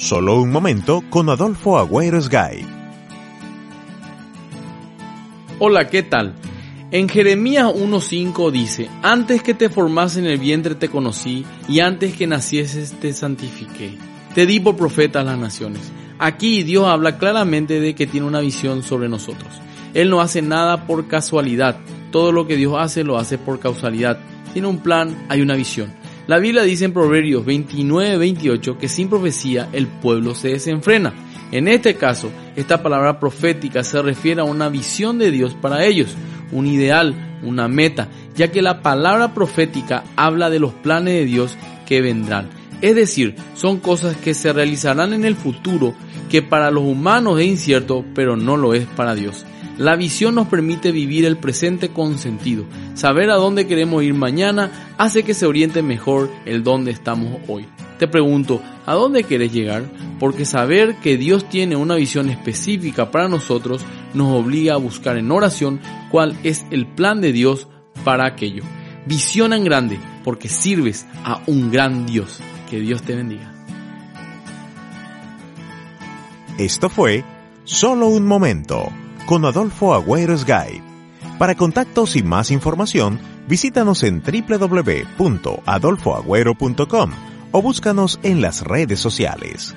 Solo un momento con Adolfo Agüero Sgay. Hola, ¿qué tal? En Jeremías 1.5 dice, antes que te formas en el vientre te conocí y antes que nacieses te santifiqué. Te di por profeta a las naciones. Aquí Dios habla claramente de que tiene una visión sobre nosotros. Él no hace nada por casualidad. Todo lo que Dios hace lo hace por causalidad. Tiene un plan, hay una visión. La Biblia dice en Proverbios 29-28 que sin profecía el pueblo se desenfrena. En este caso, esta palabra profética se refiere a una visión de Dios para ellos, un ideal, una meta, ya que la palabra profética habla de los planes de Dios que vendrán. Es decir, son cosas que se realizarán en el futuro que para los humanos es incierto, pero no lo es para Dios. La visión nos permite vivir el presente con sentido. Saber a dónde queremos ir mañana hace que se oriente mejor el dónde estamos hoy. Te pregunto, ¿a dónde quieres llegar? Porque saber que Dios tiene una visión específica para nosotros nos obliga a buscar en oración cuál es el plan de Dios para aquello. Visión en grande, porque sirves a un gran Dios. Que Dios te bendiga. Esto fue Solo un momento con Adolfo Agüero Sgay. Para contactos y más información, visítanos en www.adolfoagüero.com o búscanos en las redes sociales.